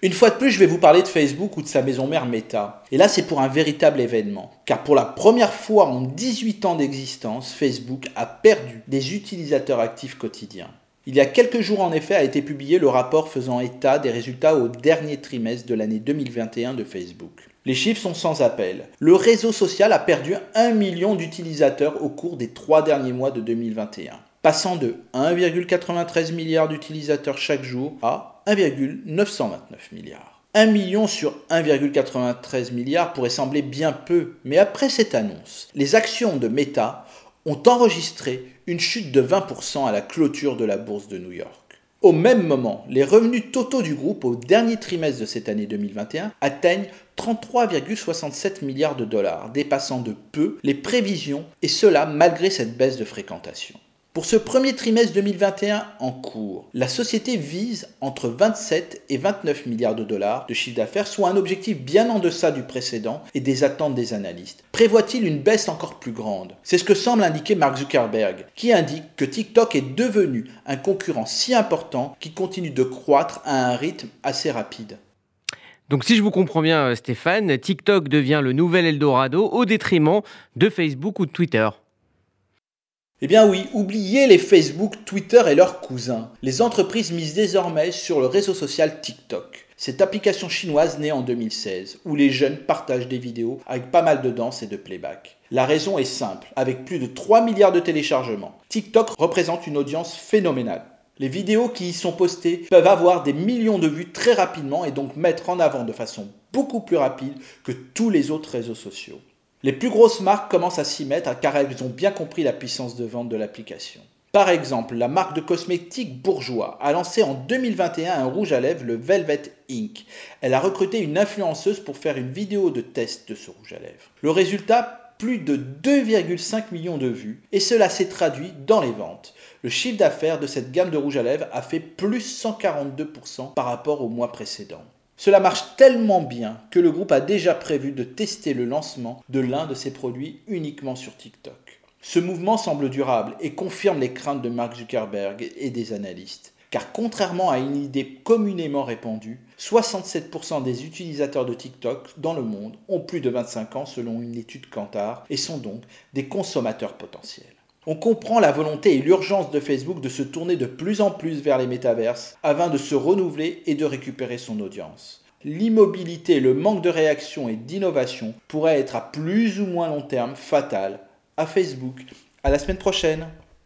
Une fois de plus, je vais vous parler de Facebook ou de sa maison mère Meta. Et là, c'est pour un véritable événement. Car pour la première fois en 18 ans d'existence, Facebook a perdu des utilisateurs actifs quotidiens. Il y a quelques jours, en effet, a été publié le rapport faisant état des résultats au dernier trimestre de l'année 2021 de Facebook. Les chiffres sont sans appel. Le réseau social a perdu 1 million d'utilisateurs au cours des trois derniers mois de 2021, passant de 1,93 milliard d'utilisateurs chaque jour à 1,929 milliards. 1 million sur 1,93 milliard pourrait sembler bien peu, mais après cette annonce, les actions de Meta ont enregistré une chute de 20% à la clôture de la bourse de New York. Au même moment, les revenus totaux du groupe au dernier trimestre de cette année 2021 atteignent 33,67 milliards de dollars, dépassant de peu les prévisions, et cela malgré cette baisse de fréquentation. Pour ce premier trimestre 2021 en cours, la société vise entre 27 et 29 milliards de dollars de chiffre d'affaires, soit un objectif bien en deçà du précédent et des attentes des analystes. Prévoit-il une baisse encore plus grande? C'est ce que semble indiquer Mark Zuckerberg, qui indique que TikTok est devenu un concurrent si important qu'il continue de croître à un rythme assez rapide. Donc si je vous comprends bien euh, Stéphane, TikTok devient le nouvel Eldorado au détriment de Facebook ou de Twitter. Eh bien oui, oubliez les Facebook, Twitter et leurs cousins. Les entreprises misent désormais sur le réseau social TikTok. Cette application chinoise née en 2016, où les jeunes partagent des vidéos avec pas mal de danse et de playback. La raison est simple, avec plus de 3 milliards de téléchargements, TikTok représente une audience phénoménale. Les vidéos qui y sont postées peuvent avoir des millions de vues très rapidement et donc mettre en avant de façon beaucoup plus rapide que tous les autres réseaux sociaux. Les plus grosses marques commencent à s'y mettre car elles ont bien compris la puissance de vente de l'application. Par exemple, la marque de cosmétiques Bourgeois a lancé en 2021 un rouge à lèvres, le Velvet Ink. Elle a recruté une influenceuse pour faire une vidéo de test de ce rouge à lèvres. Le résultat, plus de 2,5 millions de vues, et cela s'est traduit dans les ventes. Le chiffre d'affaires de cette gamme de rouge à lèvres a fait plus 142% par rapport au mois précédent. Cela marche tellement bien que le groupe a déjà prévu de tester le lancement de l'un de ses produits uniquement sur TikTok. Ce mouvement semble durable et confirme les craintes de Mark Zuckerberg et des analystes. Car contrairement à une idée communément répandue, 67% des utilisateurs de TikTok dans le monde ont plus de 25 ans selon une étude Kantar et sont donc des consommateurs potentiels. On comprend la volonté et l'urgence de Facebook de se tourner de plus en plus vers les métaverses afin de se renouveler et de récupérer son audience. L'immobilité, le manque de réaction et d'innovation pourraient être à plus ou moins long terme fatal à Facebook. À la semaine prochaine.